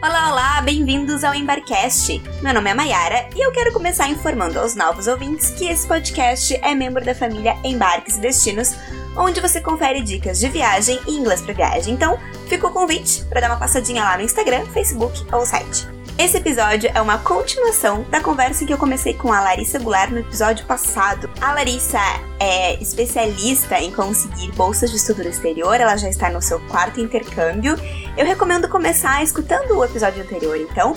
Olá, olá, bem-vindos ao Embarcast. Meu nome é Mayara e eu quero começar informando aos novos ouvintes que esse podcast é membro da família Embarques e Destinos, onde você confere dicas de viagem e inglês para viagem. Então, fica o convite para dar uma passadinha lá no Instagram, Facebook ou site. Esse episódio é uma continuação da conversa que eu comecei com a Larissa Goulart no episódio passado. A Larissa é especialista em conseguir bolsas de estudo no exterior, ela já está no seu quarto intercâmbio. Eu recomendo começar escutando o episódio anterior, então,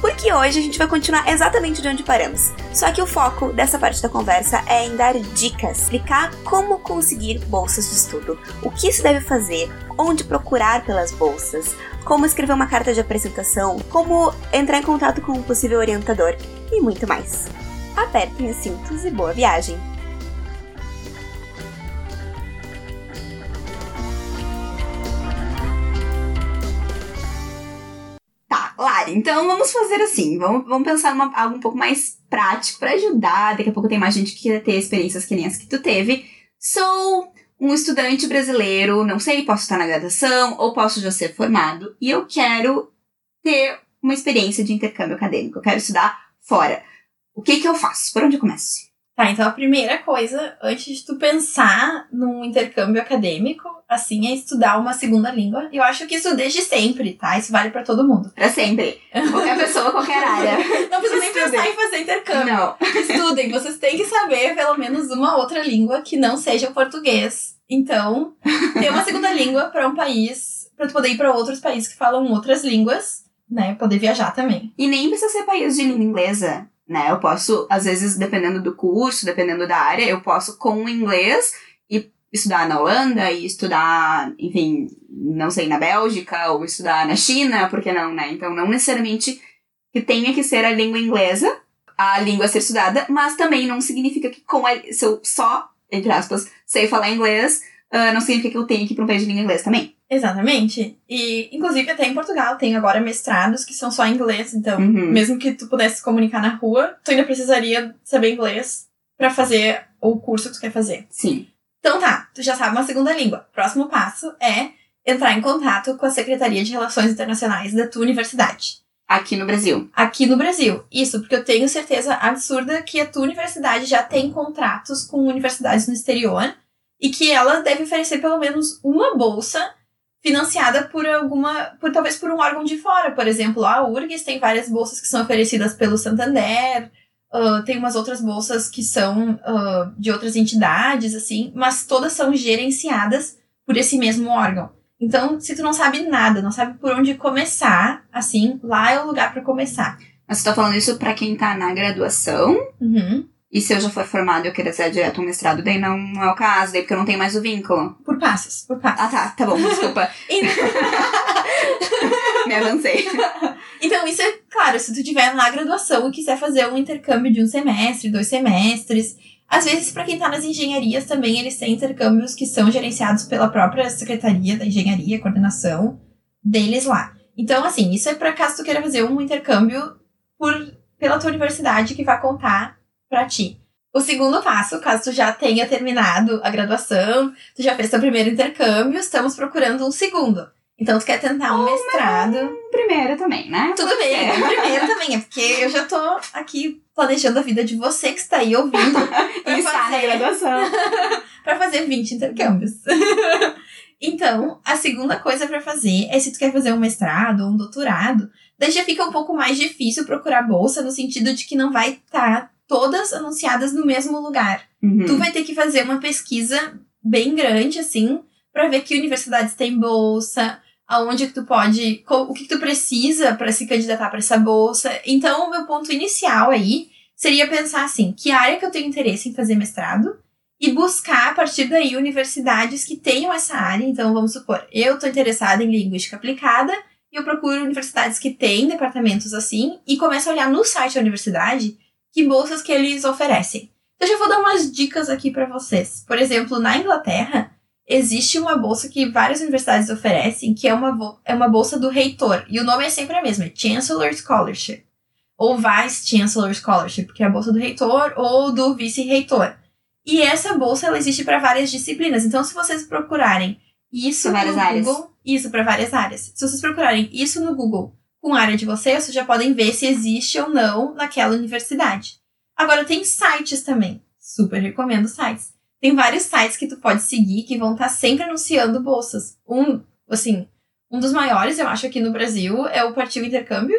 porque hoje a gente vai continuar exatamente de onde paramos. Só que o foco dessa parte da conversa é em dar dicas, explicar como conseguir bolsas de estudo, o que se deve fazer, onde procurar pelas bolsas, como escrever uma carta de apresentação, como entrar em contato com um possível orientador e muito mais. Apertem os cintos e boa viagem! Então vamos fazer assim, vamos, vamos pensar algo um pouco mais prático para ajudar. Daqui a pouco tem mais gente que quer ter experiências que nem as que tu teve. Sou um estudante brasileiro, não sei, posso estar na graduação ou posso já ser formado, e eu quero ter uma experiência de intercâmbio acadêmico, eu quero estudar fora. O que que eu faço? Por onde eu começo? Tá, então a primeira coisa, antes de tu pensar num intercâmbio acadêmico, assim, é estudar uma segunda língua. Eu acho que isso desde sempre, tá? Isso vale para todo mundo. Pra sempre. Qualquer pessoa, qualquer área. Não precisa nem pensar em fazer intercâmbio. Não. Estudem, vocês têm que saber pelo menos uma outra língua que não seja o português. Então, ter uma segunda língua para um país, para tu poder ir para outros países que falam outras línguas, né? Poder viajar também. E nem precisa ser país de língua inglesa, né? Eu posso, às vezes, dependendo do curso, dependendo da área, eu posso, com o inglês, e estudar na Holanda e estudar, enfim, não sei, na Bélgica, ou estudar na China, por que não, né? Então, não necessariamente que tenha que ser a língua inglesa, a língua a ser estudada, mas também não significa que com a, se eu só, entre aspas, sei falar inglês, ah, não significa que eu tenho que ir para um país de língua inglesa também. Exatamente. E, inclusive, até em Portugal tem agora mestrados que são só em inglês. Então, Uhum. mesmo que tu pudesse se comunicar na rua, tu ainda precisaria saber inglês para fazer o curso que tu quer fazer. Sim. Então tá, tu já sabe uma segunda língua. Próximo passo é entrar em contato com a Secretaria de Relações Internacionais da tua universidade. Aqui no Brasil. Aqui no Brasil. Isso, porque eu tenho certeza absurda que a tua universidade já tem contratos com universidades no exterior e que ela deve oferecer pelo menos uma bolsa financiada por alguma, por talvez por um órgão de fora. Por exemplo, a URGS tem várias bolsas que são oferecidas pelo Santander, ah, tem umas outras bolsas que são ah, de outras entidades, assim, mas todas são gerenciadas por esse mesmo órgão. Então, se tu não sabe nada, não sabe por onde começar, assim, lá é o lugar para começar. Mas você tá falando isso pra quem tá na graduação? Uhum. E se eu já for formado e eu querer ser direto um mestrado, daí não, não é o caso, daí porque eu não tenho mais o vínculo. Por passos, por passos. Ah, tá, tá bom, desculpa. Me avancei. Então, isso é claro, se tu tiver na graduação e quiser fazer um intercâmbio de um semestre, dois semestres. Às vezes, para quem tá nas engenharias também, eles têm intercâmbios que são gerenciados pela própria Secretaria da Engenharia, coordenação deles lá. Então, assim, isso é para caso tu queira fazer um intercâmbio por, pela tua universidade que vai contar pra ti. O segundo passo, caso tu já tenha terminado a graduação, tu já fez teu primeiro intercâmbio, estamos procurando um segundo. Então, tu quer tentar um mestrado. Primeiro também, né? Tudo bem, É. o primeiro também, é porque eu já tô aqui planejando a vida de você que está aí ouvindo E está na fazer. graduação. pra fazer 20 intercâmbios. então, a segunda coisa pra fazer é se tu quer fazer um mestrado ou um doutorado, daí já fica um pouco mais difícil procurar bolsa no sentido de que não vai estar todas anunciadas no mesmo lugar. Uhum. Tu vai ter que fazer uma pesquisa bem grande, assim, pra ver que universidades têm bolsa, aonde que tu pode, o que, que tu precisa pra se candidatar pra essa bolsa. Então, o meu ponto inicial aí seria pensar assim, que área que eu tenho interesse em fazer mestrado e buscar a partir daí universidades que tenham essa área. Então, vamos supor, eu tô interessada em linguística aplicada e eu procuro universidades que têm departamentos assim e começo a olhar no site da universidade que bolsas que eles oferecem. Então, eu já vou dar umas dicas aqui para vocês. Por exemplo, na Inglaterra, existe uma bolsa que várias universidades oferecem, que é uma, é uma bolsa do reitor. E o nome é sempre a mesma, é Chancellor Scholarship. Ou Vice Chancellor Scholarship, que é a bolsa do reitor ou do vice-reitor. E essa bolsa ela existe para várias disciplinas. Então, se vocês procurarem isso Pra no áreas. Google, isso para várias áreas. Se vocês procurarem isso no Google com a área de vocês, vocês já podem ver se existe ou não naquela universidade. Agora tem sites também. Super recomendo sites. Tem vários sites que tu pode seguir que vão estar sempre anunciando bolsas. Um, assim, um dos maiores, eu acho, aqui no Brasil é o Partido Intercâmbio,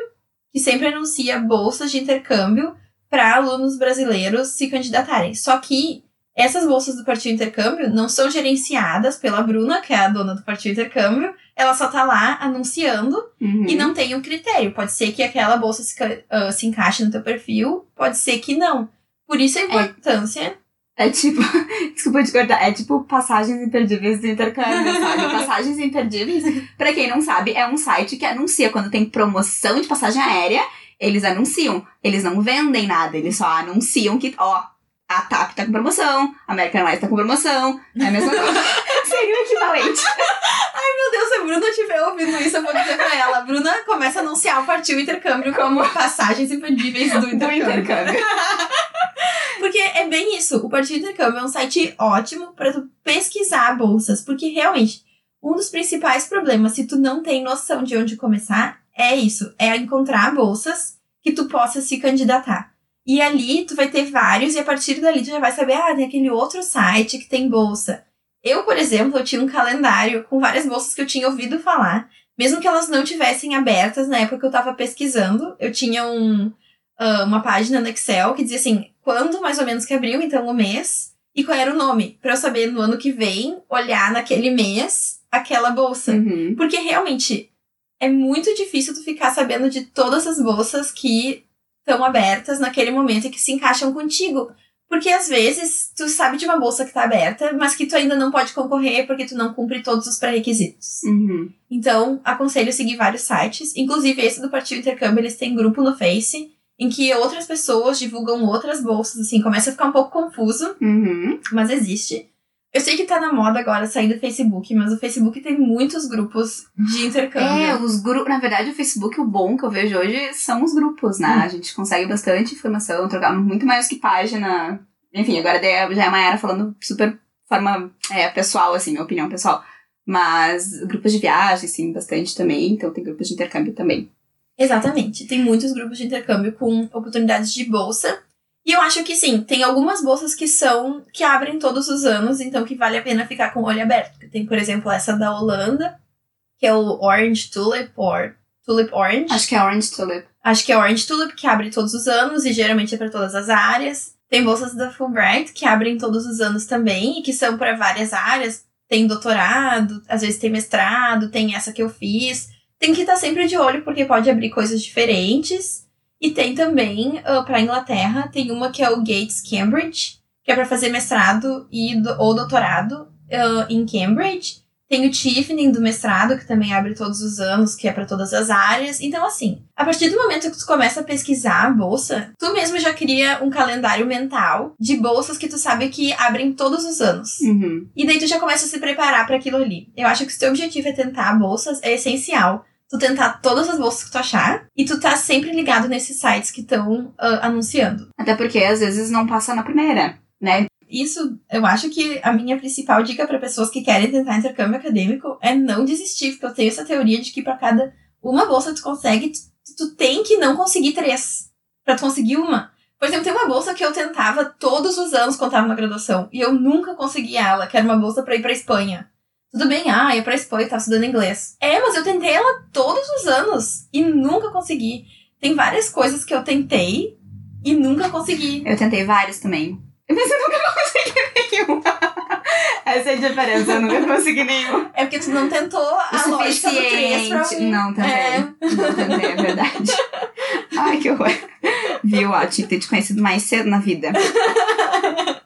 que sempre anuncia bolsas de intercâmbio para alunos brasileiros se candidatarem. Só que essas bolsas do Partido Intercâmbio não são gerenciadas pela Bruna, que é a dona do Partido Intercâmbio. Ela só tá lá anunciando Uhum. e não tem um critério. Pode ser que aquela bolsa se, ah, se encaixe no teu perfil, pode ser que não. Por isso a importância. É tipo, desculpa te cortar, é tipo passagens imperdíveis do intercâmbio, sabe? passagens imperdíveis, pra quem não sabe, é um site que anuncia quando tem promoção de passagem aérea, eles anunciam. Eles não vendem nada, eles só anunciam que, ó, a TAP tá com promoção, a American Airlines tá com promoção, é a mesma coisa. Seria o equivalente. Meu Deus, se a Bruna estiver ouvindo isso, eu vou dizer pra ela. A Bruna começa a anunciar o Partido Intercâmbio como passagens imperdíveis do Do intercâmbio. intercâmbio. Porque é bem isso. O Partido Intercâmbio é um site ótimo para tu pesquisar bolsas. Porque realmente, um dos principais problemas, se tu não tem noção de onde começar, é isso. É encontrar bolsas que tu possa se candidatar. E ali tu vai ter vários, e a partir dali tu já vai saber, ah, tem aquele outro site que tem bolsa. Eu, por exemplo, eu tinha um calendário com várias bolsas que eu tinha ouvido falar, mesmo que elas não tivessem abertas na época que eu tava pesquisando. Eu tinha um, ah, uma página no Excel que dizia assim, quando mais ou menos que abriu, então o mês, e qual era o nome, Pra eu saber no ano que vem olhar naquele mês aquela bolsa. Uhum. Porque realmente é muito difícil tu ficar sabendo de todas as bolsas que estão abertas naquele momento e que se encaixam contigo. Porque às vezes tu sabe de uma bolsa que tá aberta, mas que tu ainda não pode concorrer porque tu não cumpre todos os pré-requisitos. Uhum. Então, aconselho seguir vários sites, inclusive esse do Partido Intercâmbio, eles têm grupo no Face em que outras pessoas divulgam outras bolsas, assim, começa a ficar um pouco confuso, Uhum. mas existe. Eu sei que tá na moda agora sair do Facebook, mas o Facebook tem muitos grupos de intercâmbio. É, os grupos. Na verdade, o Facebook, o bom que eu vejo hoje são os grupos, né? Hum. A gente consegue bastante informação, trocar muito mais que página. Enfim, agora já é a Mayara falando super forma é, pessoal, assim, minha opinião pessoal. Mas grupos de viagem, sim, bastante também. Então tem grupos de intercâmbio também. Exatamente. Tem muitos grupos de intercâmbio com oportunidades de bolsa. E eu acho que sim, tem algumas bolsas que são que abrem todos os anos, então que vale a pena ficar com o olho aberto. Tem, por exemplo, essa da Holanda, que é o Orange Tulip or Tulip Orange. Acho que é Orange Tulip. Acho que é Orange Tulip, que abre todos os anos e geralmente é para todas as áreas. Tem bolsas da Fulbright, que abrem todos os anos também e que são para várias áreas. Tem doutorado, às vezes tem mestrado, tem essa que eu fiz. Tem que estar sempre de olho porque pode abrir coisas diferentes. E tem também, para Inglaterra, tem uma que é o Gates Cambridge, que é para fazer mestrado e do- ou doutorado ah, em Cambridge. Tem o Tiffany do mestrado, que também abre todos os anos, que é para todas as áreas. Então, assim, a partir do momento que tu começa a pesquisar a bolsa, tu mesmo já cria um calendário mental de bolsas que tu sabe que abrem todos os anos. Uhum. E daí tu já começa a se preparar para aquilo ali. Eu acho que se teu objetivo é tentar bolsas, é essencial tu tentar todas as bolsas que tu achar e tu tá sempre ligado nesses sites que estão anunciando. Até porque às vezes não passa na primeira, né? Isso, eu acho que a minha principal dica para pessoas que querem tentar intercâmbio acadêmico é não desistir, porque eu tenho essa teoria de que para cada uma bolsa tu consegue, tu, tu tem que não conseguir três para tu conseguir uma. Por exemplo, tem uma bolsa que eu tentava todos os anos quando tava na graduação e eu nunca consegui ela, que era uma bolsa para ir para Espanha. Tudo bem, ah, ia pra Espanha, tava estudando inglês. É, mas eu tentei ela todos os anos e nunca consegui. Tem várias coisas que eu tentei e nunca consegui. Eu tentei vários também. Mas eu nunca consegui nenhum. Essa é a diferença, eu nunca consegui nenhum. É porque tu não tentou O a lógica do 3 pra. 1. Não, tentei. É. Não tentei, é verdade. Ai, que horror. Viu? Ó, tinha que ter te conhecido mais cedo na vida.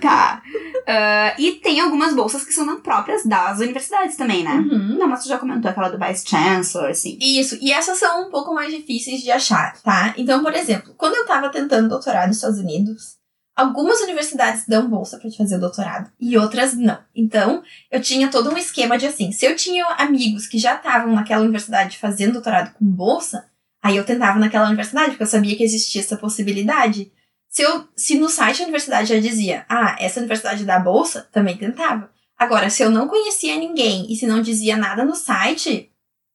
Tá. Ah, e tem algumas bolsas que são próprias das universidades também, né? Uhum. Não, mas tu já comentou aquela do Vice Chancellor, assim. Isso, e essas são um pouco mais difíceis de achar, tá? Então, por exemplo, quando eu tava tentando doutorado nos Estados Unidos, algumas universidades dão bolsa pra te fazer o doutorado e outras não. Então, eu tinha todo um esquema de assim, se eu tinha amigos que já estavam naquela universidade fazendo doutorado com bolsa, aí eu tentava naquela universidade, porque eu sabia que existia essa possibilidade. Se, eu, se no site da universidade já dizia, ah, essa universidade dá bolsa, também tentava. Agora, se eu não conhecia ninguém e se não dizia nada no site,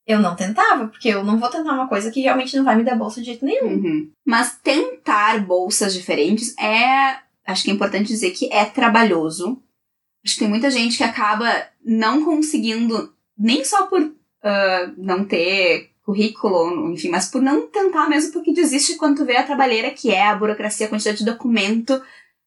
eu não tentava, porque eu não vou tentar uma coisa que realmente não vai me dar bolsa de jeito nenhum. Uhum. Mas tentar bolsas diferentes é. Acho que é importante dizer que é trabalhoso. Acho que tem muita gente que acaba não conseguindo, nem só por uh, não ter currículo, enfim, mas por não tentar mesmo, porque desiste quando tu vê a trabalheira que é a burocracia, a quantidade de documento,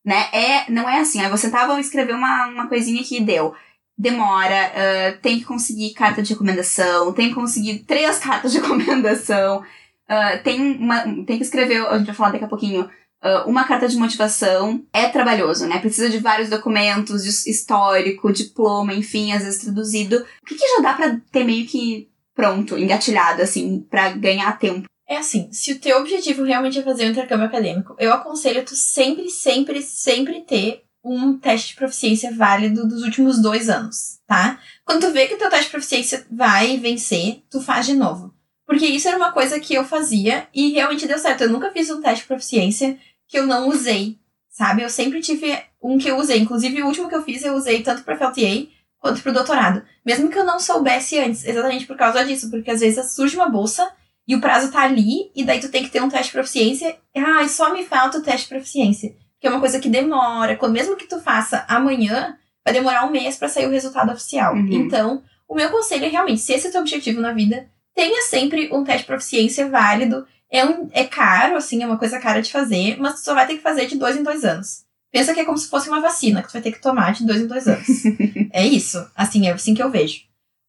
né? É, não é assim, aí você tava escrever uma, uma coisinha que deu demora, uh, tem que conseguir carta de recomendação, tem que conseguir três cartas de recomendação, uh, tem, uma, tem que escrever, a gente vai falar daqui a pouquinho, uh, uma carta de motivação. É trabalhoso, né? Precisa de vários documentos, de histórico, diploma, enfim, às vezes traduzido. O que, que já dá para ter meio que pronto, engatilhado, assim, para ganhar tempo? É assim, se o teu objetivo realmente é fazer um intercâmbio acadêmico, eu aconselho tu sempre, sempre, sempre ter um teste de proficiência válido dos últimos dois anos, tá? Quando tu vê que o teu teste de proficiência vai vencer, tu faz de novo. Porque isso era uma coisa que eu fazia e realmente deu certo. Eu nunca fiz um teste de proficiência que eu não usei, sabe? Eu sempre tive um que eu usei. Inclusive, o último que eu fiz, eu usei tanto para FLTA quanto para o doutorado. Mesmo que eu não soubesse antes, exatamente por causa disso. Porque às vezes surge uma bolsa e o prazo tá ali, e daí tu tem que ter um teste de proficiência. Ah, só me falta o teste de proficiência que é uma coisa que demora. Mesmo que tu faça amanhã, vai demorar um mês para sair o resultado oficial. Uhum. Então, o meu conselho é realmente, se esse é o teu objetivo na vida, tenha sempre um teste de proficiência válido. É, um, é caro, assim, é uma coisa cara de fazer, mas tu só vai ter que fazer de dois em dois anos. Pensa que é como se fosse uma vacina que tu vai ter que tomar de dois em dois anos. é isso. Assim, é assim que eu vejo.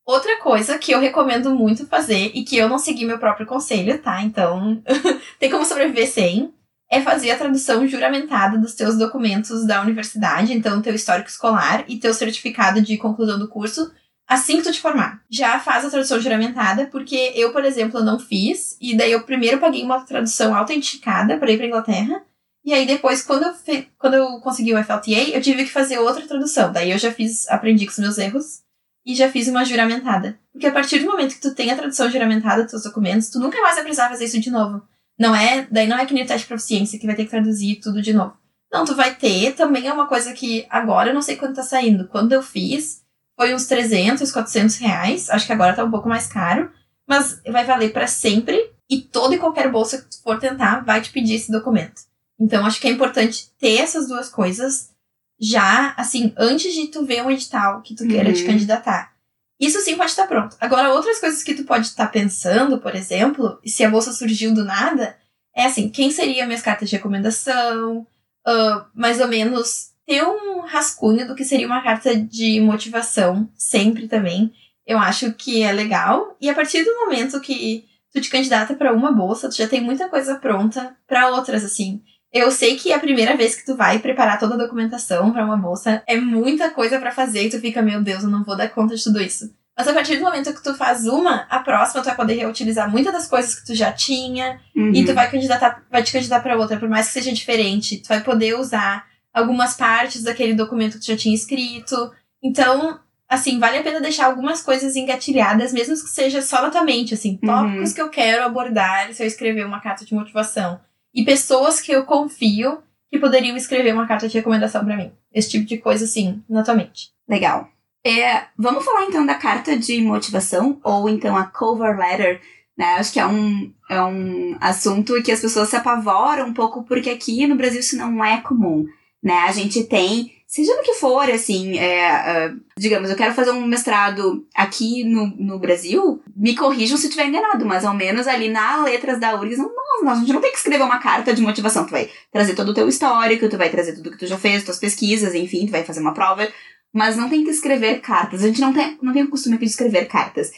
Outra coisa que eu recomendo muito fazer e que eu não segui meu próprio conselho, tá? Então, tem como sobreviver sem é fazer a tradução juramentada dos teus documentos da universidade, então teu histórico escolar e teu certificado de conclusão do curso, assim que tu te formar. Já faz a tradução juramentada, porque eu, por exemplo, não fiz, e daí eu primeiro paguei uma tradução autenticada para ir para Inglaterra, e aí depois, quando eu, fe... quando eu consegui o FLTA, eu tive que fazer outra tradução. Daí eu já fiz, aprendi com os meus erros, e já fiz uma juramentada. Porque a partir do momento que tu tem a tradução juramentada dos teus documentos, tu nunca mais vai precisar fazer isso de novo. Não é, daí não é que nem o teste de proficiência que vai ter que traduzir tudo de novo. Não, tu vai ter, também é uma coisa que agora eu não sei quanto tá saindo. Quando eu fiz, foi uns 300, 400 reais. Acho que agora tá um pouco mais caro. Mas vai valer para sempre. E toda e qualquer bolsa que tu for tentar vai te pedir esse documento. Então, acho que é importante ter essas duas coisas já, assim, antes de tu ver um edital que tu queira uhum. te candidatar. Isso sim pode estar pronto. Agora, outras coisas que tu pode estar pensando, por exemplo, se a bolsa surgiu do nada, é assim, quem seria minhas cartas de recomendação? Uh, mais ou menos ter um rascunho do que seria uma carta de motivação, sempre também. Eu acho que é legal. E a partir do momento que tu te candidata para uma bolsa, tu já tem muita coisa pronta para outras, assim. Eu sei que a primeira vez que tu vai preparar toda a documentação para uma bolsa é muita coisa para fazer e tu fica, meu Deus, eu não vou dar conta de tudo isso. Mas a partir do momento que tu faz uma, a próxima tu vai poder reutilizar muitas das coisas que tu já tinha uhum. e tu vai candidatar, vai te candidatar para outra, por mais que seja diferente, tu vai poder usar algumas partes daquele documento que tu já tinha escrito. Então, assim, vale a pena deixar algumas coisas engatilhadas, mesmo que seja só na tua mente, assim, uhum. tópicos que eu quero abordar se eu escrever uma carta de motivação e pessoas que eu confio que poderiam escrever uma carta de recomendação para mim. Esse tipo de coisa, assim, na tua mente. Legal. É, vamos falar então da carta de motivação, ou então a cover letter, né? Acho que é um, é um assunto que as pessoas se apavoram um pouco, porque aqui no Brasil isso não é comum, né? A gente tem seja no que for, assim, é, uh, digamos, eu quero fazer um mestrado aqui no, no Brasil, me corrijam se estiver enganado, mas ao menos ali na letras da URGS, não, não, a gente não tem que escrever uma carta de motivação, tu vai trazer todo o teu histórico, tu vai trazer tudo que tu já fez, tuas pesquisas, enfim, tu vai fazer uma prova, mas não tem que escrever cartas, a gente não tem, não tem o costume aqui de escrever cartas.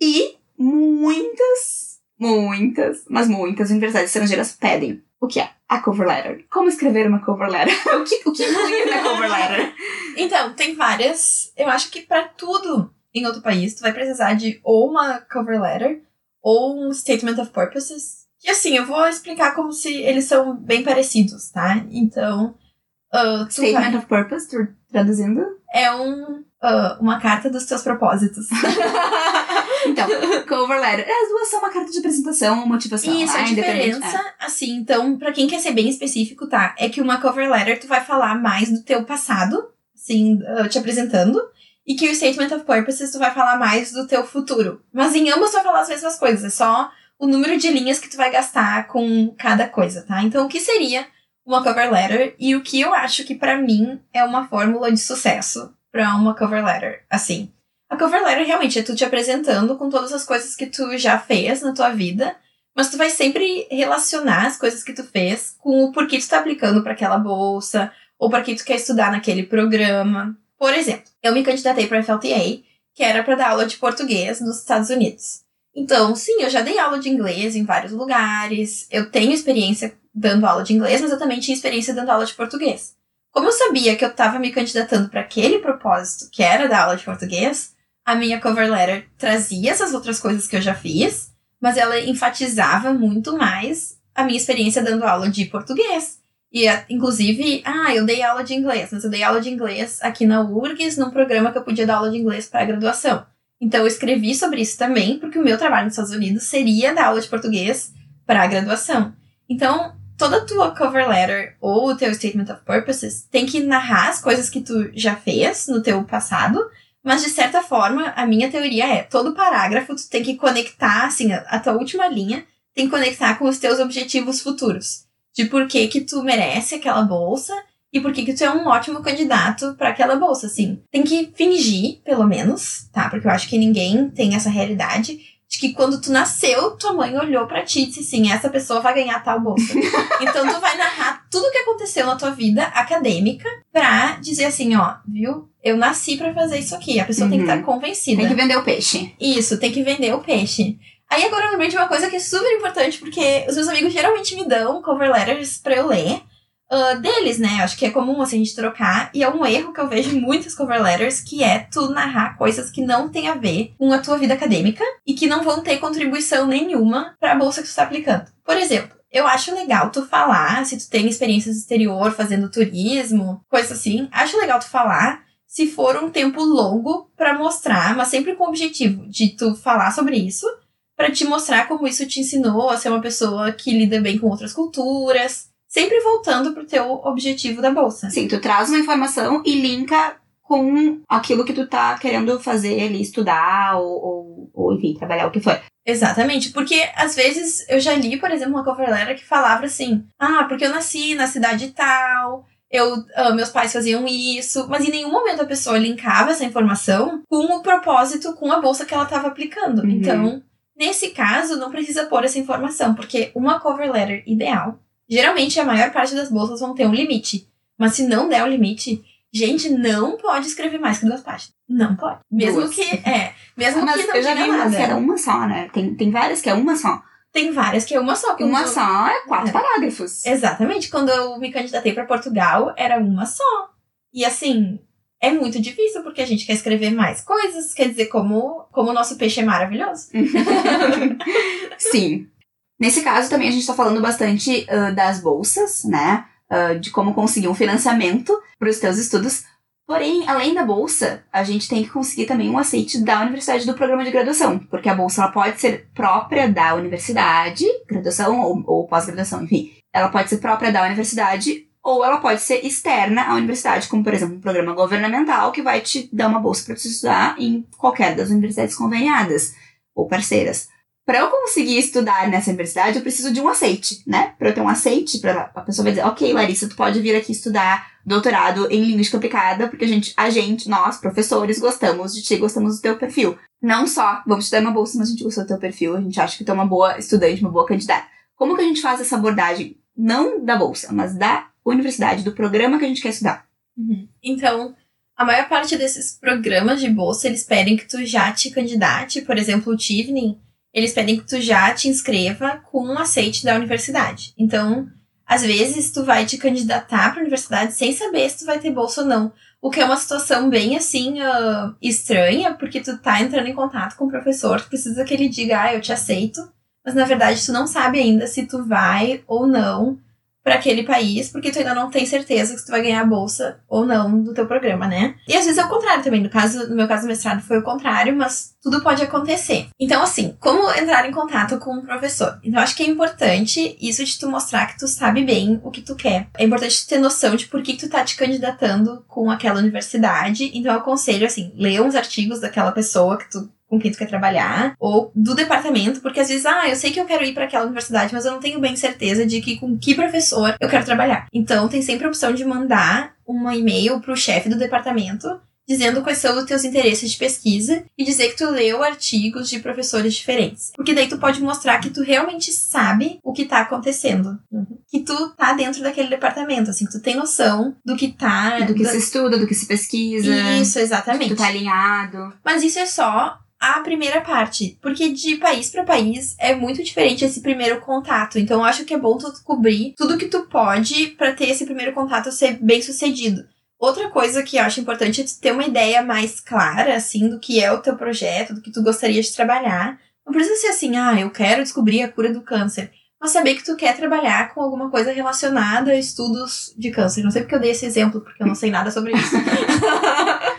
E muitas, muitas, mas muitas universidades estrangeiras pedem o que é a cover letter. Como escrever uma cover letter? o que, o que inclui na cover letter? Então, tem várias. Eu acho que para tudo em outro país, tu vai precisar de ou uma cover letter ou um statement of purposes. E assim, eu vou explicar como se eles são bem parecidos, tá? Então. Uh, statement of purpose, traduzindo? É um, uh, uma carta dos teus propósitos. Então, cover letter. As duas são uma carta de apresentação, motivação. Isso, né? a diferença, assim, então, pra quem quer ser bem específico, tá? É que uma cover letter tu vai falar mais do teu passado, assim, uh, te apresentando, e que o statement of purposes tu vai falar mais do teu futuro. Mas em ambos tu vai falar as mesmas coisas, é só o número de linhas que tu vai gastar com cada coisa, tá? Então, o que seria uma cover letter e o que eu acho que pra mim é uma fórmula de sucesso pra uma cover letter, assim. A cover letter realmente é tu te apresentando com todas as coisas que tu já fez na tua vida, mas tu vai sempre relacionar as coisas que tu fez com o porquê tu tá aplicando para aquela bolsa ou para que tu quer estudar naquele programa. Por exemplo, eu me candidatei para FLTA, que era para dar aula de português nos Estados Unidos. Então, sim, eu já dei aula de inglês em vários lugares, eu tenho experiência dando aula de inglês, mas eu também tinha experiência dando aula de português. Como eu sabia que eu estava me candidatando para aquele propósito, que era dar aula de português, a minha cover letter trazia essas outras coisas que eu já fiz, mas ela enfatizava muito mais a minha experiência dando aula de português. E, inclusive, ah, eu dei aula de inglês, mas eu dei aula de inglês aqui na URGS, num programa que eu podia dar aula de inglês para graduação. Então, eu escrevi sobre isso também, porque o meu trabalho nos Estados Unidos seria dar aula de português para graduação. Então, toda a tua cover letter ou o teu statement of purposes tem que narrar as coisas que tu já fez no teu passado, mas de certa forma, a minha teoria é, todo parágrafo tu tem que conectar, assim, a, a tua última linha tem que conectar com os teus objetivos futuros. De por que que tu merece aquela bolsa e por que que tu é um ótimo candidato para aquela bolsa, assim. Tem que fingir, pelo menos, tá? Porque eu acho que ninguém tem essa realidade de que quando tu nasceu, tua mãe olhou pra ti e disse assim, essa pessoa vai ganhar tal bolsa. então tu vai narrar tudo o que aconteceu na tua vida acadêmica pra dizer assim, ó, viu? Eu nasci pra fazer isso aqui. A pessoa tem que Uhum. estar convencida. Tem que vender o peixe. Isso, tem que vender o peixe. Aí agora eu lembrei de uma coisa que é super importante, porque os meus amigos geralmente me dão cover letters pra eu ler. Ah, deles, né? Acho que é comum assim a gente trocar. E é um erro que eu vejo em muitas cover letters, que é tu narrar coisas que não tem a ver com a tua vida acadêmica e que não vão ter contribuição nenhuma pra bolsa que tu tá aplicando. Por exemplo, eu acho legal tu falar, se tu tem experiências no exterior fazendo turismo, coisa assim, acho legal tu falar se for um tempo longo pra mostrar, mas sempre com o objetivo de tu falar sobre isso, pra te mostrar como isso te ensinou a ser uma pessoa que lida bem com outras culturas, sempre voltando pro teu objetivo da bolsa. Sim, tu traz uma informação e linka com aquilo que tu tá querendo fazer ali, estudar ou, ou, ou enfim, trabalhar o que for. Exatamente, porque às vezes eu já li, por exemplo, uma cover letter que falava assim: ah, porque eu nasci na cidade tal, eu, ah, meus pais faziam isso, mas em nenhum momento a pessoa linkava essa informação com o propósito, com a bolsa que ela estava aplicando. Uhum. Então, nesse caso, não precisa pôr essa informação, porque uma cover letter ideal, geralmente a maior parte das bolsas vão ter um limite, mas se não der o limite, gente, não pode escrever mais que duas páginas. Não pode. Mesmo Duas. que, é, mesmo Mas que não eu já diga vi nada. que era uma só, né? Tem, tem várias que é uma só. Tem várias que é uma só. Uma eu- só é quatro É. parágrafos. Exatamente. Quando eu me candidatei para Portugal, era uma só. E assim, é muito difícil porque a gente quer escrever mais coisas. Quer dizer, como, como o nosso peixe é maravilhoso. Sim. Nesse caso, também a gente tá falando bastante ah, das bolsas, né? Ah, de como conseguir um financiamento para os teus estudos. Porém, além da bolsa, a gente tem que conseguir também um aceite da universidade do programa de graduação. Porque a bolsa ela pode ser própria da universidade, graduação ou, ou pós-graduação, enfim. Ela pode ser própria da universidade ou ela pode ser externa à universidade, como por exemplo um programa governamental que vai te dar uma bolsa para você estudar em qualquer das universidades conveniadas ou parceiras. Para eu conseguir estudar nessa universidade, eu preciso de um aceite, né? Para eu ter um aceite, para a pessoa vai dizer, ok, Larissa, tu pode vir aqui estudar doutorado em linguística aplicada, porque a gente, a gente, nós, professores, gostamos de ti, gostamos do teu perfil. Não só vamos te dar uma bolsa, mas a gente gosta do teu perfil, a gente acha que tu é uma boa estudante, uma boa candidata. Como que a gente faz essa abordagem, não da bolsa, mas da universidade, do programa que a gente quer estudar? Então, a maior parte desses programas de bolsa, eles pedem que tu já te candidate. Por exemplo, o Tivning, eles pedem que tu já te inscreva com um aceite da universidade. Então, às vezes, tu vai te candidatar para a universidade sem saber se tu vai ter bolsa ou não. O que é uma situação bem, assim, ah, estranha, porque tu tá entrando em contato com o professor, tu precisa que ele diga, ah, eu te aceito. Mas, na verdade, tu não sabe ainda se tu vai ou não para aquele país, porque tu ainda não tem certeza que tu vai ganhar a bolsa ou não do teu programa, né? E às vezes é o contrário também. No caso, no meu caso, o mestrado foi o contrário, mas tudo pode acontecer. Então, assim, como entrar em contato com um professor? Então, acho que é importante isso de tu mostrar que tu sabe bem o que tu quer. É importante tu ter noção de por que, tu tá te candidatando com aquela universidade. Então, eu aconselho, assim, ler uns artigos daquela pessoa que tu com quem tu quer trabalhar, ou do departamento, porque às vezes, ah, eu sei que eu quero ir para aquela universidade, mas eu não tenho bem certeza de que com que professor eu quero trabalhar. Então, tem sempre a opção de mandar um e-mail pro chefe do departamento dizendo quais são os teus interesses de pesquisa e dizer que tu leu artigos de professores diferentes. Porque daí tu pode mostrar que tu realmente sabe o que tá acontecendo. Uhum. Que tu tá dentro daquele departamento, assim, que tu tem noção do que tá... Do que se estuda, do que se pesquisa. Isso, exatamente. Que tu tá alinhado. Mas isso é só a primeira parte, porque de país para país é muito diferente esse primeiro contato. Então eu acho que é bom tu cobrir tudo que tu pode para ter esse primeiro contato ser bem sucedido. Outra coisa que eu acho importante é tu ter uma ideia mais clara, assim, do que é o teu projeto, do que tu gostaria de trabalhar. Não precisa ser assim, ah, eu quero descobrir a cura do câncer. Mas saber que tu quer trabalhar com alguma coisa relacionada a estudos de câncer. Não sei porque eu dei esse exemplo, porque eu não sei nada sobre isso.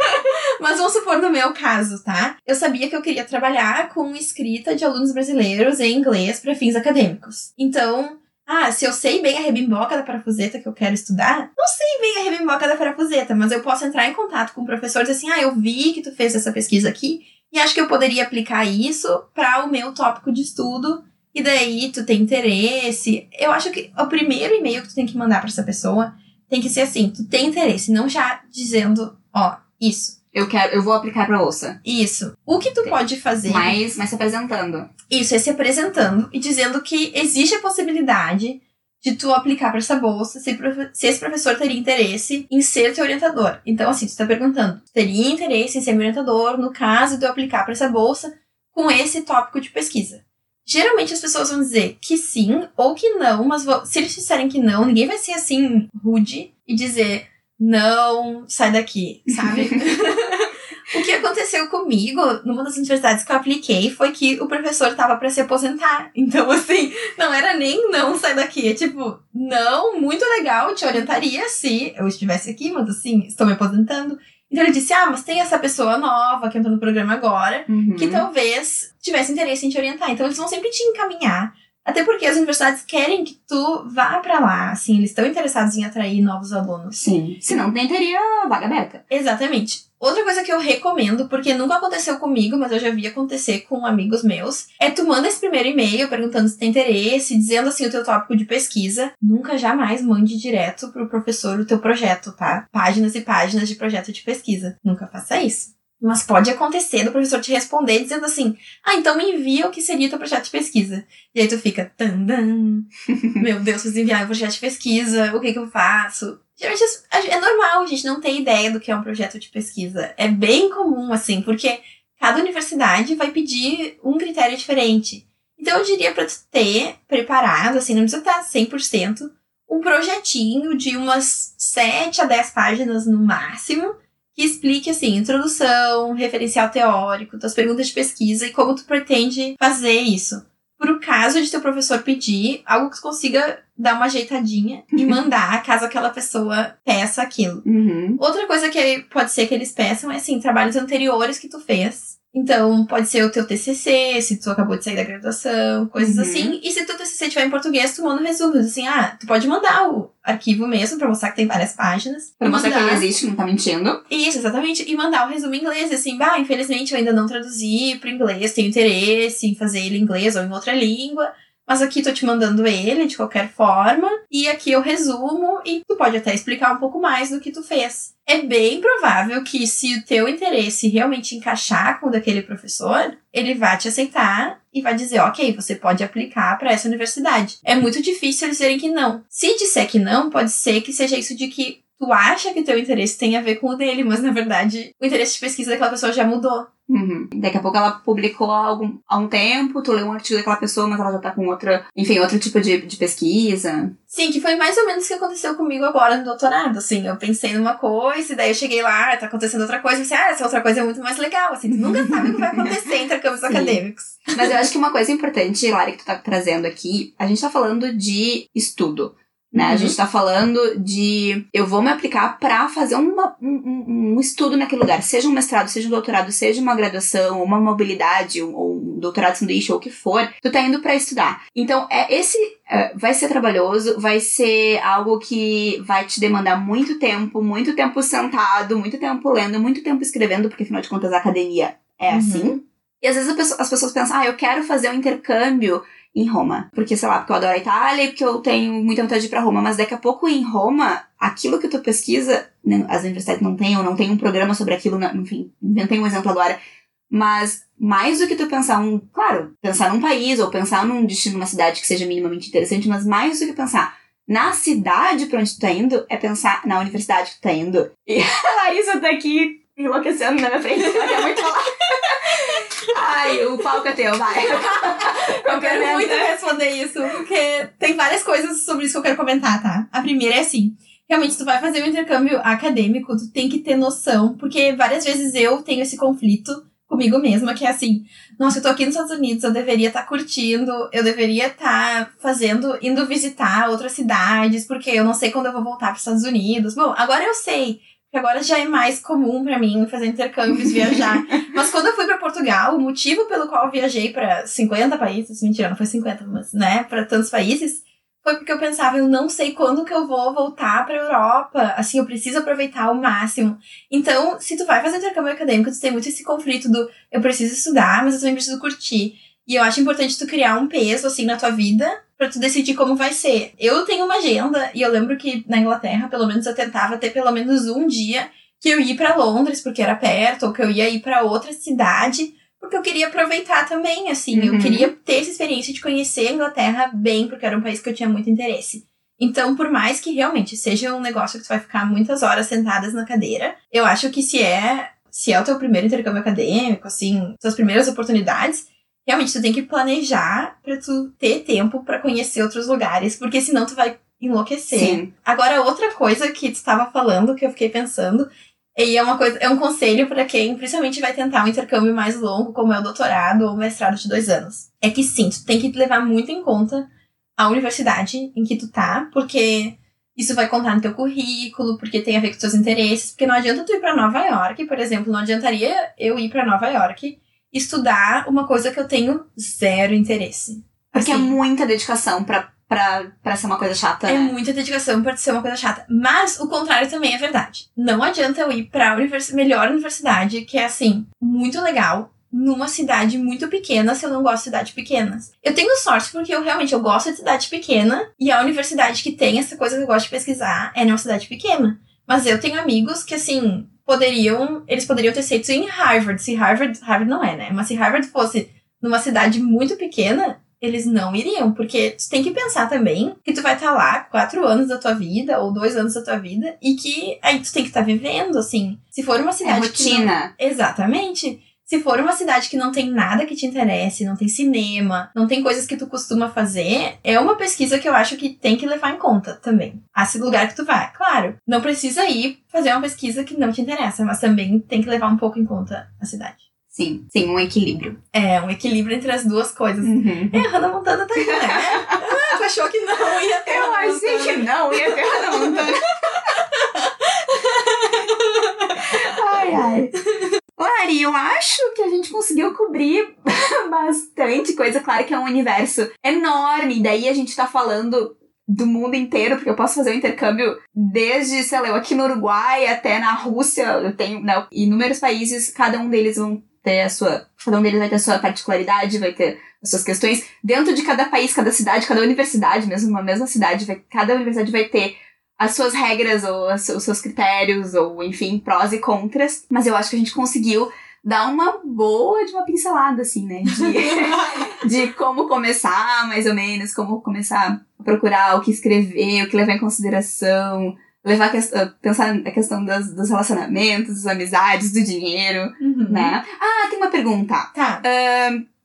Vamos supor no meu caso, tá? Eu sabia que eu queria trabalhar com escrita de alunos brasileiros em inglês para fins acadêmicos. Então, ah, se eu sei bem a rebimboca da parafuseta que eu quero estudar, não sei bem a rebimboca da parafuseta, mas eu posso entrar em contato com o professor dizer assim: ah, eu vi que tu fez essa pesquisa aqui e acho que eu poderia aplicar isso para o meu tópico de estudo. E daí tu tem interesse. Eu acho que o primeiro e-mail que tu tem que mandar para essa pessoa tem que ser assim: tu tem interesse, não já dizendo, ó, isso eu quero, eu vou aplicar pra ouça. Isso. O que tu pode fazer? Mas, mas se apresentando. Isso, é se apresentando e dizendo que existe a possibilidade de tu aplicar para essa bolsa se, se, esse professor teria interesse em ser teu orientador. Então, assim, tu tá perguntando, tu teria interesse em ser meu orientador no caso de eu aplicar para essa bolsa com esse tópico de pesquisa? Geralmente as pessoas vão dizer que sim ou que não, mas vou, se eles disserem que não, ninguém vai ser assim rude e dizer não, sai daqui, sabe? o que aconteceu comigo, numa das universidades que eu apliquei, foi que o professor tava para se aposentar. Então, assim, não era nem não, sai daqui. É tipo, não, muito legal, te orientaria se eu estivesse aqui, mas assim, estou me aposentando. Então ele disse: Ah, mas tem essa pessoa nova que entrou no programa agora, uhum. que talvez tivesse interesse em te orientar. Então eles vão sempre te encaminhar até porque as universidades querem que tu vá para lá, assim, eles estão interessados em atrair novos alunos. Sim. Senão nem teria vaga aberta. Exatamente. Outra coisa que eu recomendo, porque nunca aconteceu comigo, mas eu já vi acontecer com amigos meus, é tu manda esse primeiro e-mail perguntando se tem interesse, dizendo assim o teu tópico de pesquisa. Nunca jamais mande direto pro professor o teu projeto, tá? Páginas e páginas de projeto de pesquisa. Nunca faça isso. Mas pode acontecer do professor te responder dizendo assim: Ah, então me envia o que seria o teu projeto de pesquisa. E aí tu fica, tandam, meu Deus, preciso enviar um projeto de pesquisa, o que que eu faço? Geralmente é normal, a gente não tem ideia do que é um projeto de pesquisa. É bem comum, assim, porque cada universidade vai pedir um critério diferente. Então eu diria para tu ter preparado, assim, não precisa estar 100%, um projetinho de umas 7 a 10 páginas no máximo, que explique, assim, introdução, referencial teórico, tuas perguntas de pesquisa e como tu pretende fazer isso. Pro caso de teu professor pedir, algo que tu consiga dar uma ajeitadinha e mandar caso aquela pessoa peça aquilo. Uhum. Outra coisa que pode ser que eles peçam é, assim, trabalhos anteriores que tu fez então, pode ser o teu TCC, se tu acabou de sair da graduação, coisas uhum. assim. E se teu TCC estiver em português, tu manda um resumo. Assim, ah, tu pode mandar o arquivo mesmo pra mostrar que tem várias páginas. Pra mostrar mandar... que ele existe, que não tá mentindo. Isso, exatamente. E mandar o resumo em inglês. Assim, bah, infelizmente eu ainda não traduzi pro inglês, tenho interesse em fazer ele em inglês ou em outra língua. Mas aqui tô te mandando ele de qualquer forma. E aqui eu resumo e tu pode até explicar um pouco mais do que tu fez. É bem provável que se o teu interesse realmente encaixar com o daquele professor, ele vai te aceitar e vai dizer, ok, você pode aplicar para essa universidade. É muito difícil eles dizerem que não. Se disser que não, pode ser que seja isso de que tu acha que teu interesse tem a ver com o dele, mas na verdade o interesse de pesquisa daquela pessoa já mudou. Uhum. Daqui a pouco ela publicou há, algum, há um tempo, tu leu um artigo daquela pessoa, mas ela já tá com outra, enfim, outro tipo de, de pesquisa. Sim, que foi mais ou menos o que aconteceu comigo agora no doutorado, assim. Eu pensei numa coisa, e daí eu cheguei lá, tá acontecendo outra coisa, e pensei, ah, essa outra coisa é muito mais legal, assim. Tu nunca sabe o que vai acontecer em intercâmbios acadêmicos. Mas eu acho que uma coisa importante, Lari, que tu tá trazendo aqui, a gente tá falando de estudo. Né? Uhum. A gente tá falando de eu vou me aplicar pra fazer uma, um, um- estudo naquele lugar, seja um mestrado, seja um doutorado, seja uma graduação, uma mobilidade, um- ou um doutorado sanduíche, ou o que for, tu tá indo pra estudar. Então, é esse é, vai ser trabalhoso, vai ser algo que vai te demandar muito tempo, muito tempo sentado, muito tempo lendo, muito tempo escrevendo, porque afinal de contas a academia é Uhum. assim. E às vezes pessoa- as pessoas pensam, ah, eu quero fazer um intercâmbio em Roma. Porque, sei lá, porque eu adoro a Itália e porque eu tenho muita vontade de ir pra Roma. Mas daqui a pouco em Roma, aquilo que tu pesquisa, né, as universidades não têm, ou não tem um programa sobre aquilo, na- enfim, inventei um exemplo agora. Mas mais do que tu pensar um, claro, pensar num país ou pensar num destino, numa cidade que seja minimamente interessante, mas mais do que pensar na cidade pra onde tu tá indo, é pensar na universidade que tu tá indo. E a Larissa tá aqui enlouquecendo na minha frente, quer muito falar. Ai, o palco é teu, vai. Eu quero muito responder isso, porque tem várias coisas sobre isso que eu quero comentar, tá? A primeira é assim. Realmente, tu vai fazer um intercâmbio acadêmico, tu tem que ter noção, porque várias vezes eu tenho esse conflito comigo mesma, que é assim, nossa, eu tô aqui nos Estados Unidos, eu deveria estar curtindo, eu deveria estar fazendo, indo visitar outras cidades, porque eu não sei quando eu vou voltar para os Estados Unidos. Bom, agora eu sei, porque agora já é mais comum para mim fazer intercâmbios, viajar. Mas quando eu fui para Portugal, o motivo pelo qual eu viajei para 50 países, mentira, não foi 50, mas, né, para tantos países, foi porque eu pensava, eu não sei quando que eu vou voltar para Europa, assim, eu preciso aproveitar ao máximo. Então, se tu vai fazer intercâmbio acadêmico, tu tem muito esse conflito do eu preciso estudar, mas eu também preciso curtir. E eu acho importante tu criar um peso, assim, na tua vida, pra tu decidir como vai ser. Eu tenho uma agenda, e eu lembro que na Inglaterra, pelo menos, eu tentava ter pelo menos um dia que eu ia para Londres, porque era perto, ou que eu ia ir para outra cidade, porque eu queria aproveitar também, assim. Uhum. Eu queria ter essa experiência de conhecer a Inglaterra bem, porque era um país que eu tinha muito interesse. Então, por mais que realmente seja um negócio que tu vai ficar muitas horas sentadas na cadeira, eu acho que se é, se é o teu primeiro intercâmbio acadêmico, assim, suas primeiras oportunidades, realmente tu tem que planejar pra tu ter tempo pra conhecer outros lugares, porque senão tu vai enlouquecer. Sim. Agora, outra coisa que tu estava falando, que eu fiquei pensando, e é uma coisa, é um conselho pra quem principalmente vai tentar um intercâmbio mais longo, como é o doutorado ou o mestrado de dois anos. É que sim, tu tem que levar muito em conta a universidade em que tu tá, porque isso vai contar no teu currículo, porque tem a ver com os teus interesses, porque não adianta tu ir pra Nova York, por exemplo, não adiantaria eu ir pra Nova York estudar uma coisa que eu tenho zero interesse. Porque é Assim, muita dedicação pra, pra, pra ser uma coisa chata, é né? muita dedicação pra ser uma coisa chata. Mas o contrário também é verdade. Não adianta eu ir pra univers melhor universidade, que é assim, muito legal, numa cidade muito pequena, se eu não gosto de cidades pequenas. Eu tenho sorte porque eu realmente eu gosto de cidade pequena, e a universidade que tem essa coisa que eu gosto de pesquisar é numa cidade pequena. Mas eu tenho amigos que, assim, poderiam. Eles poderiam ter feito em Harvard. Se Harvard. Harvard não é, né? Mas se Harvard fosse numa cidade muito pequena, eles não iriam, porque tu tem que pensar também que tu vai estar lá quatro anos da tua vida, ou dois anos da tua vida, e que aí tu tem que estar vivendo, assim. Se for uma É cidade não- rotina. Exatamente. Se for uma cidade que não tem nada que te interesse, não tem cinema, não tem coisas que tu costuma fazer, é uma pesquisa que eu acho que tem que levar em conta também. A esse lugar que tu vai. Claro, não precisa ir fazer uma pesquisa que não te interessa, mas também tem que levar um pouco em conta a cidade. Sim, sim, um equilíbrio. É, um equilíbrio entre as duas coisas. Uhum. É, a Hannah Montana tá aí, né? Ah, tu achou que não ia ter Eu achei que não ia ter Hannah Montana. ai, ai. Lari, eu acho que a gente conseguiu cobrir bastante coisa. Claro que é um universo enorme. E daí a gente tá falando do mundo inteiro, porque eu posso fazer o intercâmbio desde, sei lá, eu aqui no Uruguai até na Rússia. Eu tenho né, inúmeros países, cada um deles vão ter a sua. Cada um deles vai ter a sua particularidade, vai ter as suas questões. Dentro de cada país, cada cidade, cada universidade, mesmo uma mesma cidade, vai, cada universidade vai ter as suas regras ou as- os seus critérios, ou enfim, prós e contras. Mas eu acho que a gente conseguiu dar uma boa de uma pincelada, assim, né? De, de como começar, mais ou menos, como começar a procurar o que escrever, o que levar em consideração. Levar a pensar na questão das, dos relacionamentos, das amizades, do dinheiro, Uhum. né? Ah, tem uma pergunta Tá.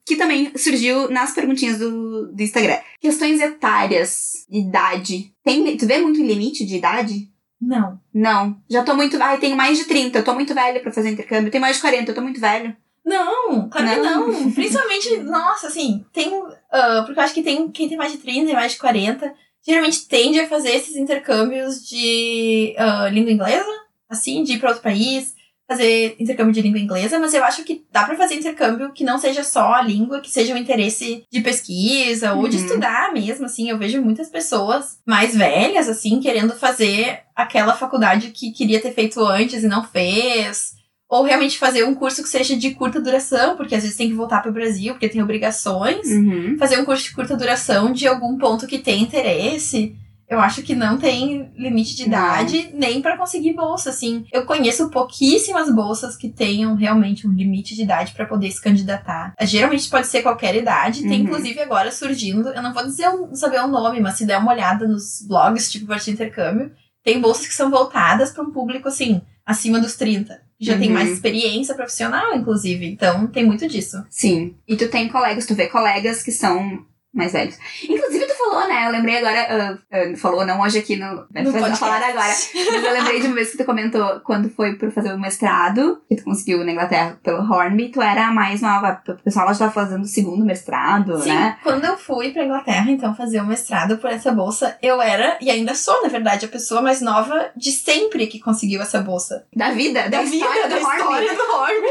Que também surgiu nas perguntinhas do, do Instagram. Questões etárias, idade. Tem, tu vê muito limite de idade? Não. Não. Já tô muito. Ai, tenho mais de 30, eu tô muito velha pra fazer intercâmbio. Tenho mais de 40, eu tô muito velho. Não, claro que Não. não. Principalmente, nossa, assim, tem. ah, porque eu acho que tem quem tem mais de 30 e mais de 40. geralmente tende a fazer esses intercâmbios de uh, língua inglesa, assim, de ir para outro país, fazer intercâmbio de língua inglesa, mas eu acho que dá para fazer intercâmbio que não seja só a língua, que seja um interesse de pesquisa ou de Uhum. estudar mesmo, assim. Eu vejo muitas pessoas mais velhas, assim, querendo fazer aquela faculdade que queria ter feito antes e não fez. Ou realmente fazer um curso que seja de curta duração, porque às vezes tem que voltar para o Brasil, porque tem obrigações Uhum. fazer um curso de curta duração de algum ponto que tem interesse, eu acho que não tem limite de Não. idade nem pra conseguir bolsa, assim. Eu conheço pouquíssimas bolsas que tenham realmente um limite de idade pra poder se candidatar. Geralmente pode ser qualquer idade, tem Uhum. inclusive agora surgindo, eu não vou dizer saber o nome, mas se der uma olhada nos blogs, tipo Parte de Intercâmbio, tem bolsas que são voltadas pra um público assim, acima dos 30. que Já tem Uhum. mais experiência profissional, inclusive. Então, tem muito disso. Sim. E tu tem colegas, tu vê colegas que são mais velhos. Inclusive, falou, né? Eu lembrei agora. ah, ah, falou não hoje aqui no. No fazer- podcast. falar agora. Mas eu lembrei de uma vez que tu comentou quando foi pra fazer o mestrado, que tu conseguiu na Inglaterra pelo Hornby, tu era a mais nova. O pessoal já tava fazendo o segundo mestrado, Sim, né? quando eu fui pra Inglaterra, então, fazer o mestrado por essa bolsa, eu era, e ainda sou, na verdade, a pessoa mais nova de sempre que conseguiu essa bolsa. Da vida, da, história da do Hornby. história do Hornby.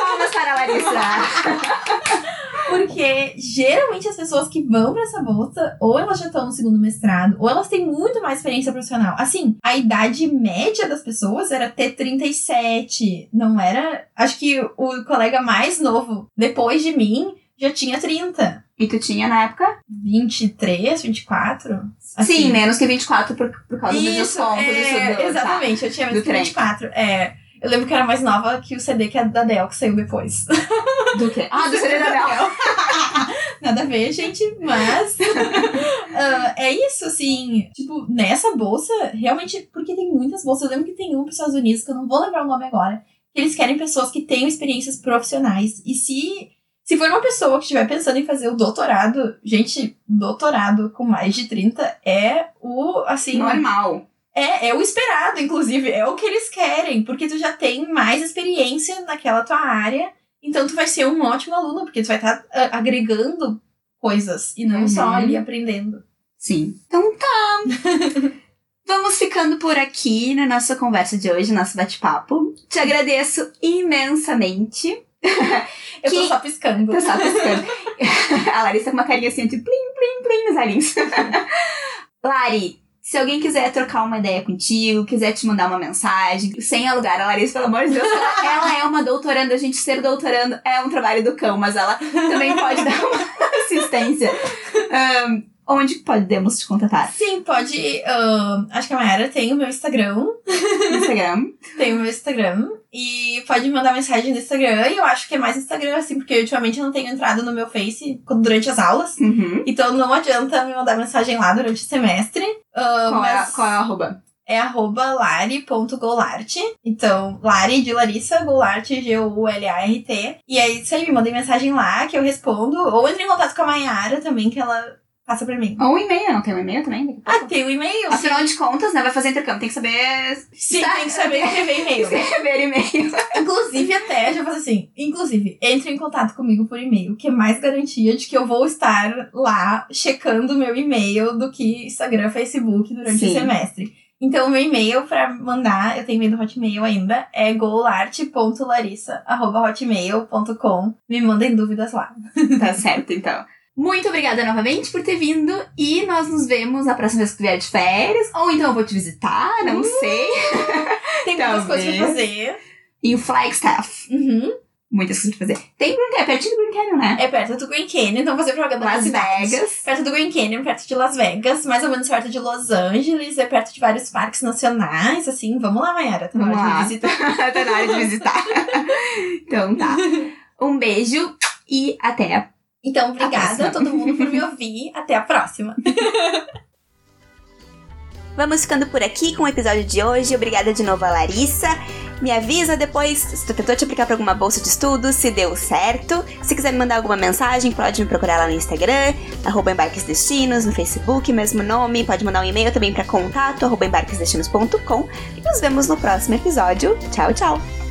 Palmas para a Larissa. Porque geralmente as pessoas que vão pra essa bolsa, ou elas já estão no segundo mestrado, ou elas têm muito mais experiência profissional. Assim, a idade média das pessoas era ter 37. Não era. Acho que o colega mais novo, depois de mim, já tinha 30. e tu tinha na época? 23, 24? Assim. Sim, menos que 24 por, por causa do Isso, desconto é, do tá? Exatamente, eu tinha menos Do que trem. 24. É, eu lembro que eu era mais nova que o CD que é da Dell, que saiu depois. Do quê? Ah, do CD da Bel. Nada a ver, gente, mas. ah, é isso, assim. Tipo, nessa bolsa, realmente, porque tem muitas bolsas. Eu lembro que tem uma para os Estados Unidos, que eu não vou lembrar o nome agora, que eles querem pessoas que tenham experiências profissionais. E se. Se for uma pessoa que estiver pensando em fazer o doutorado, gente, doutorado com mais de 30 é o, assim, Normal. É, é o esperado, inclusive, é o que eles querem, porque tu já tem mais experiência naquela tua área, então tu vai ser um ótimo aluno, porque tu vai estar agregando coisas e não Uhum. só ali aprendendo. Sim. Então tá. Vamos ficando por aqui na nossa conversa de hoje, nosso bate-papo. Te agradeço imensamente. Eu tô Que- só piscando. Tô só piscando. A Larissa com uma carinha assim de plim, plim, plim nos olhinhos. Lari, se alguém quiser trocar uma ideia contigo, quiser te mandar uma mensagem, sem alugar a Larissa, pelo amor de Deus, ela, ela é uma doutoranda. A gente ser doutorando é um trabalho do cão, mas ela também pode dar uma assistência. Ahn, onde podemos te contatar? Sim, pode. ahn, acho que a Mayara tem o meu Instagram. Instagram. Tem o meu Instagram. E pode me mandar mensagem no Instagram. E eu acho que é mais Instagram, assim, porque ultimamente eu não tenho entrado no meu Face durante as aulas. Uhum. Então não adianta me mandar mensagem lá durante o semestre. Ah, Qual, é, qual é o arroba? é arroba lari.golart. Então, Lari de Larissa, Golart, G-U-L-A-R-T. E aí, isso aí, me mandem mensagem lá que eu respondo. Ou entre em contato com a Mayara também, que ela passa pra mim. Ou um e-mail, não tem um e-mail também? Ah, tem o e-mail. Afinal de contas, né? Vai fazer intercâmbio, tem que saber Sim, tem que saber escrever e-mail. escrever e-mail. Inclusive, até, já faço assim, inclusive, entre em contato comigo por e-mail, que é mais garantia de que eu vou estar lá checando o meu e-mail do que Instagram, Facebook durante Sim. o semestre. Então, o meu e-mail pra mandar, eu tenho e-mail do Hotmail ainda, é golart.larissa.hotmail.com. Me mandem dúvidas lá. Tá certo, então. Muito obrigada novamente por ter vindo e nós nos vemos a próxima vez que vier de férias. Ou então eu vou te visitar, não sei. Tem muitas coisas pra fazer. E o Flagstaff. Uhum. Muitas coisas pra fazer. Tem Green Canyon, é pertinho do Green Canyon, né? É perto do Grand Canyon, então fazer propaganda Las. Vegas. Perto do Grand Canyon, perto de Las Vegas, mais ou menos perto de Los Angeles, é perto de vários parques nacionais, assim. Vamos lá, Mayara, tá na hora de lá. me visitar. tá na hora de visitar. então tá. Um beijo e até a Então, obrigada a todo mundo por me ouvir. Até a próxima. Vamos ficando por aqui com o episódio de hoje. Obrigada de novo a Larissa. Me avisa depois se tu tentou te aplicar para alguma bolsa de estudo, se deu certo. Se quiser me mandar alguma mensagem, pode me procurar lá no Instagram, arroba Embarques Destinos, no Facebook, mesmo nome. Pode mandar um e-mail também para contato, arroba embarquesdestinos.com. E nos vemos no próximo episódio. Tchau, tchau!